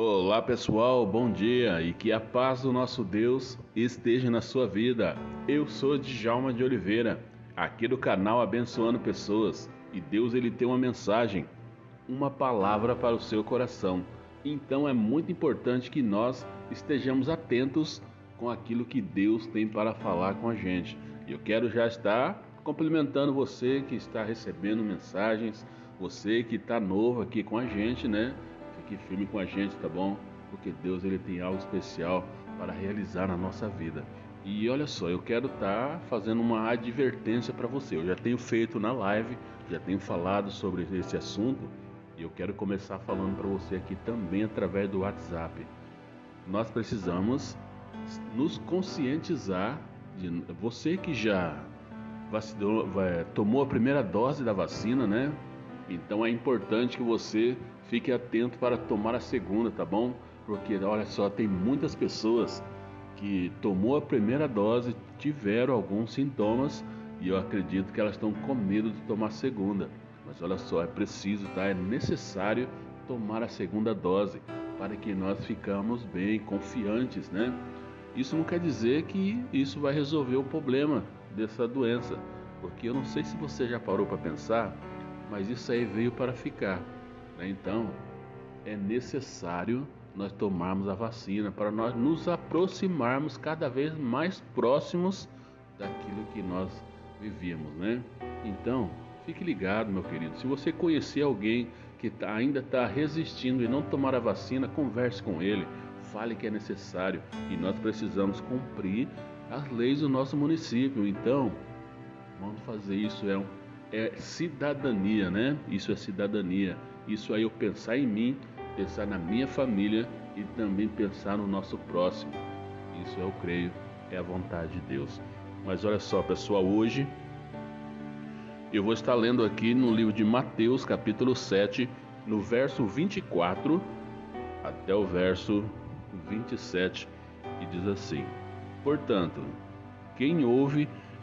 Olá pessoal, bom dia e que a paz do nosso Deus esteja na sua vida. Eu sou Djalma de Oliveira, aqui do canal Abençoando Pessoas e Deus ele tem uma mensagem, uma palavra para o seu coração. Então é muito importante que nós estejamos atentos com aquilo que Deus tem para falar com a gente. Eu quero já estar cumprimentando você que está recebendo mensagens, você que está novo aqui com a gente, né? Fique firme com a gente, tá bom? Porque Deus ele tem algo especial para realizar na nossa vida. E olha só, eu quero estar tá fazendo uma advertência para você. Eu já tenho feito na live, já tenho falado sobre esse assunto e eu quero começar falando para você aqui também através do WhatsApp. Nós precisamos nos conscientizar de você que já vacinou, tomou a primeira dose da vacina, né? Então é importante que você fique atento para tomar a segunda, tá bom? Porque olha só, tem muitas pessoas que tomou a primeira dose, tiveram alguns sintomas e eu acredito que elas estão com medo de tomar a segunda. Mas olha só, é preciso, tá? É necessário tomar a segunda dose para que nós ficamos bem confiantes, né? Isso não quer dizer que isso vai resolver o problema dessa doença, porque eu não sei se você já parou para pensar, mas isso aí veio para ficar. Né? Então, é necessário nós tomarmos a vacina para nós nos aproximarmos cada vez mais próximos daquilo que nós vivíamos, né? Então, fique ligado, meu querido. Se você conhecer alguém que tá, ainda está resistindo e não tomar a vacina, converse com ele, fale que é necessário e nós precisamos cumprir as leis do nosso município. Então, vamos fazer isso é, é cidadania, né? Isso é cidadania. Isso aí eu pensar em mim, pensar na minha família e também pensar no nosso próximo. Isso eu creio é a vontade de Deus. Mas olha só, pessoal, hoje eu vou estar lendo aqui no livro de Mateus, capítulo 7, no verso 24 até o verso 27, e diz assim: Portanto, quem ouve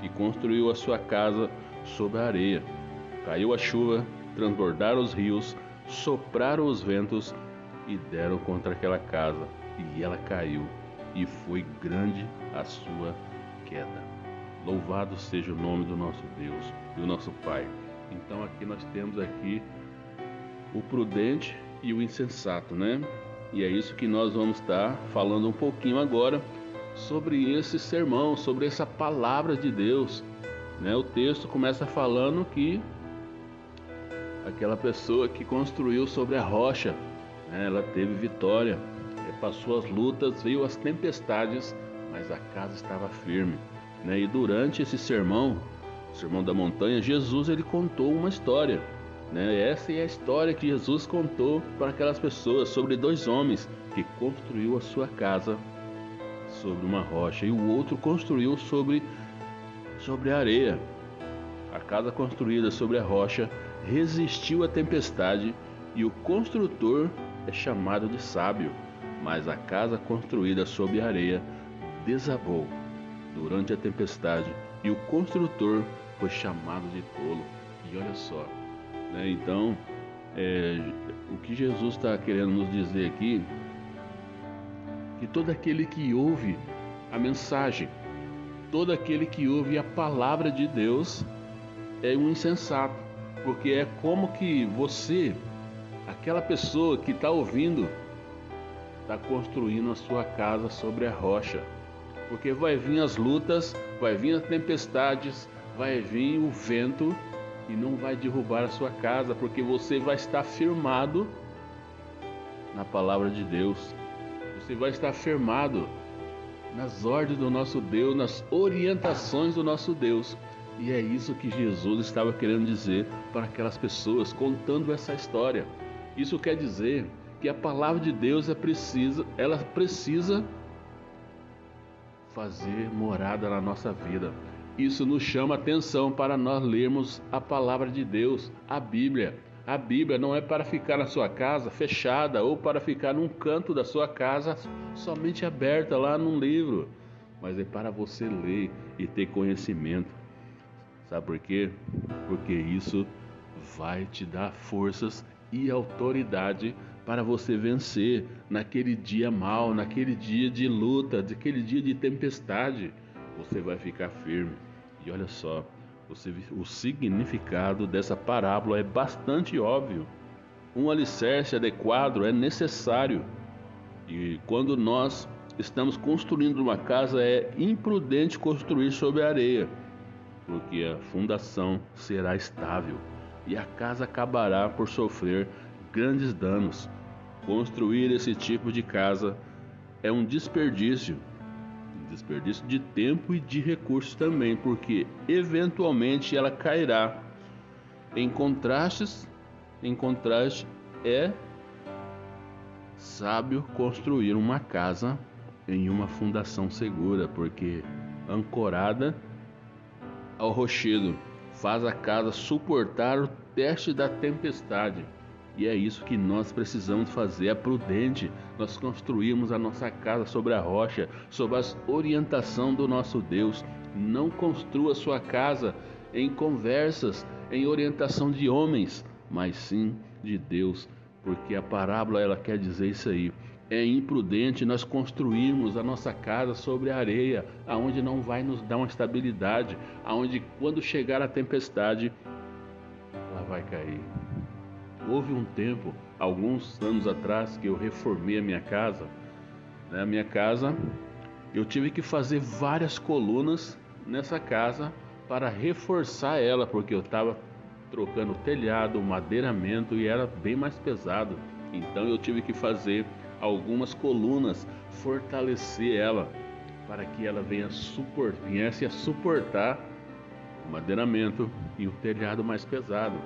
que construiu a sua casa sobre a areia. Caiu a chuva, transbordaram os rios, sopraram os ventos e deram contra aquela casa, e ela caiu, e foi grande a sua queda. Louvado seja o nome do nosso Deus, do nosso Pai. Então aqui nós temos aqui o prudente e o insensato, né? E é isso que nós vamos estar falando um pouquinho agora sobre esse sermão, sobre essa palavra de Deus. Né? O texto começa falando que aquela pessoa que construiu sobre a rocha, né? ela teve vitória, passou as lutas, veio as tempestades, mas a casa estava firme. Né? E durante esse sermão, o sermão da montanha, Jesus ele contou uma história. Né? Essa é a história que Jesus contou para aquelas pessoas sobre dois homens que construiu a sua casa sobre uma rocha e o outro construiu sobre sobre a areia. A casa construída sobre a rocha resistiu à tempestade e o construtor é chamado de sábio, mas a casa construída sobre a areia desabou durante a tempestade e o construtor foi chamado de tolo. E olha só, né? então é, o que Jesus está querendo nos dizer aqui que todo aquele que ouve a mensagem, todo aquele que ouve a palavra de Deus é um insensato porque é como que você, aquela pessoa que está ouvindo, está construindo a sua casa sobre a rocha. Porque vai vir as lutas, vai vir as tempestades, vai vir o vento e não vai derrubar a sua casa, porque você vai estar firmado na palavra de Deus. Você vai estar firmado nas ordens do nosso Deus, nas orientações do nosso Deus. E é isso que Jesus estava querendo dizer para aquelas pessoas, contando essa história. Isso quer dizer que a palavra de Deus é precisa, ela precisa fazer morada na nossa vida. Isso nos chama atenção para nós lermos a palavra de Deus, a Bíblia. A Bíblia não é para ficar na sua casa fechada ou para ficar num canto da sua casa somente aberta lá num livro, mas é para você ler e ter conhecimento. Sabe por quê? Porque isso vai te dar forças e autoridade para você vencer naquele dia mal, naquele dia de luta, naquele dia de tempestade. Você vai ficar firme. E olha só, o significado dessa parábola é bastante óbvio. Um alicerce adequado é necessário. E quando nós estamos construindo uma casa, é imprudente construir sobre a areia, porque a fundação será estável e a casa acabará por sofrer grandes danos. Construir esse tipo de casa é um desperdício desperdício de tempo e de recursos também, porque eventualmente ela cairá. Em contrastes, em contraste, é sábio construir uma casa em uma fundação segura, porque ancorada ao rochedo faz a casa suportar o teste da tempestade. E é isso que nós precisamos fazer, é prudente nós construirmos a nossa casa sobre a rocha, sob a orientação do nosso Deus. Não construa sua casa em conversas, em orientação de homens, mas sim de Deus, porque a parábola ela quer dizer isso aí. É imprudente nós construirmos a nossa casa sobre a areia, aonde não vai nos dar uma estabilidade, aonde quando chegar a tempestade, ela vai cair. Houve um tempo, alguns anos atrás, que eu reformei a minha casa. Né? A minha casa, eu tive que fazer várias colunas nessa casa para reforçar ela, porque eu estava trocando telhado, madeiramento e era bem mais pesado. Então eu tive que fazer algumas colunas, fortalecer ela para que ela venha suportar, viesse a suportar o madeiramento e o telhado mais pesado.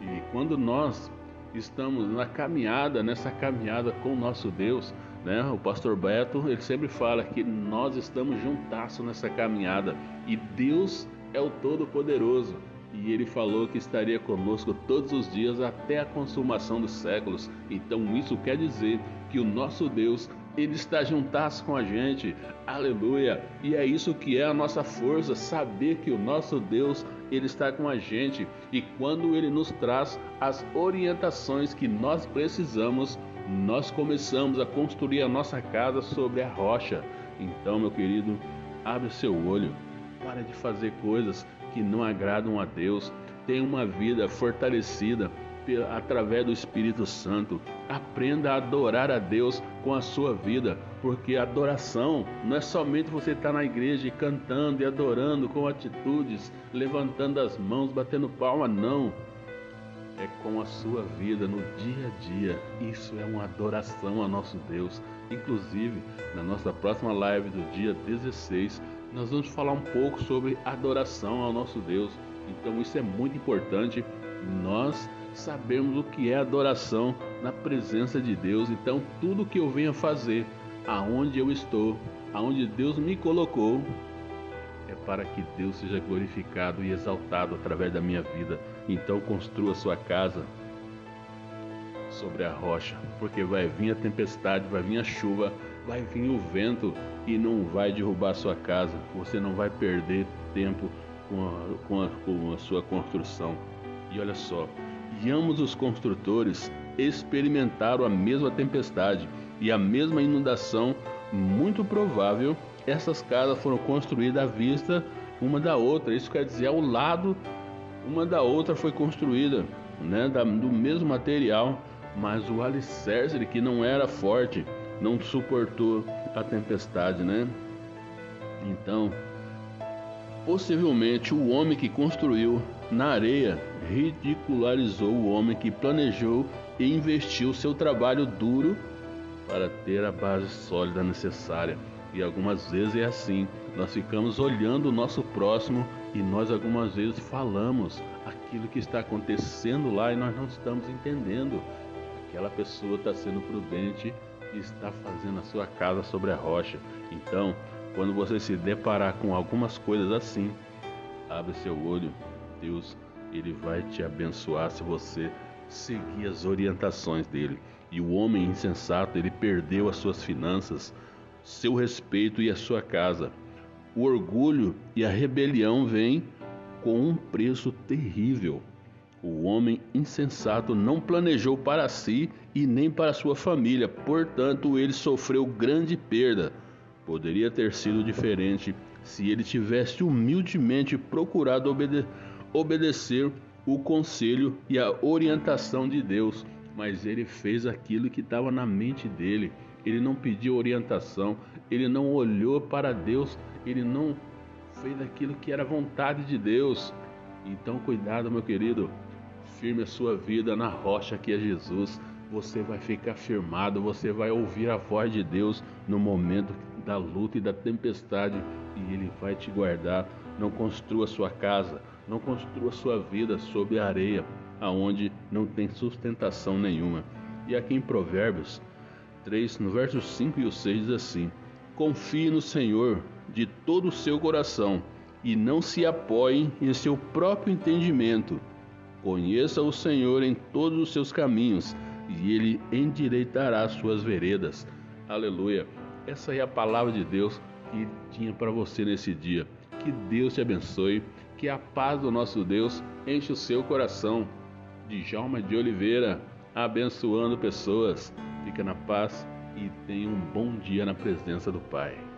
E quando nós estamos na caminhada, nessa caminhada com o nosso Deus, né? O pastor Beto, ele sempre fala que nós estamos juntasso nessa caminhada e Deus é o todo-poderoso. E ele falou que estaria conosco todos os dias até a consumação dos séculos. Então isso quer dizer que o nosso Deus ele está juntasso com a gente. Aleluia! E é isso que é a nossa força, saber que o nosso Deus ele está com a gente e quando ele nos traz as orientações que nós precisamos, nós começamos a construir a nossa casa sobre a rocha. Então, meu querido, abre seu olho, para de fazer coisas que não agradam a Deus. Tenha uma vida fortalecida através do Espírito Santo. Aprenda a adorar a Deus com a sua vida, porque adoração não é somente você estar na igreja e cantando e adorando com atitudes, levantando as mãos, batendo palma, não. É com a sua vida no dia a dia. Isso é uma adoração a nosso Deus. Inclusive, na nossa próxima live do dia 16, nós vamos falar um pouco sobre adoração ao nosso Deus. Então, isso é muito importante. Nós sabemos o que é adoração na presença de Deus. Então, tudo que eu venha fazer, aonde eu estou, aonde Deus me colocou, é para que Deus seja glorificado e exaltado através da minha vida. Então, construa sua casa sobre a rocha, porque vai vir a tempestade, vai vir a chuva, vai vir o vento e não vai derrubar sua casa. Você não vai perder tempo com a, com a, com a sua construção. E olha só, e ambos os construtores experimentaram a mesma tempestade e a mesma inundação. Muito provável, essas casas foram construídas à vista uma da outra. Isso quer dizer, ao lado uma da outra foi construída, né, do mesmo material, mas o alicerce que não era forte não suportou a tempestade, né? Então, possivelmente o homem que construiu na areia ridicularizou o homem que planejou e investiu seu trabalho duro para ter a base sólida necessária. E algumas vezes é assim, nós ficamos olhando o nosso próximo e nós algumas vezes falamos aquilo que está acontecendo lá e nós não estamos entendendo. aquela pessoa está sendo prudente e está fazendo a sua casa sobre a rocha. Então, quando você se deparar com algumas coisas assim, abre seu olho. Deus, ele vai te abençoar se você seguir as orientações dele. E o homem insensato, ele perdeu as suas finanças, seu respeito e a sua casa. O orgulho e a rebelião vêm com um preço terrível. O homem insensato não planejou para si e nem para sua família, portanto, ele sofreu grande perda. Poderia ter sido diferente se ele tivesse humildemente procurado obede obedecer o conselho e a orientação de Deus, mas ele fez aquilo que estava na mente dele. Ele não pediu orientação, ele não olhou para Deus, ele não fez aquilo que era vontade de Deus. Então, cuidado, meu querido. Firme a sua vida na rocha que é Jesus. Você vai ficar firmado, você vai ouvir a voz de Deus no momento da luta e da tempestade e Ele vai te guardar. Não construa sua casa, não construa sua vida sobre a areia, aonde não tem sustentação nenhuma. E aqui em Provérbios 3, no verso 5 e o 6 diz assim: Confie no Senhor de todo o seu coração e não se apoie em seu próprio entendimento. Conheça o Senhor em todos os seus caminhos e ele endireitará suas veredas. Aleluia. Essa é a palavra de Deus que tinha para você nesse dia. Que Deus te abençoe, que a paz do nosso Deus enche o seu coração. Djalma de Oliveira, abençoando pessoas. Fica na paz e tenha um bom dia na presença do Pai.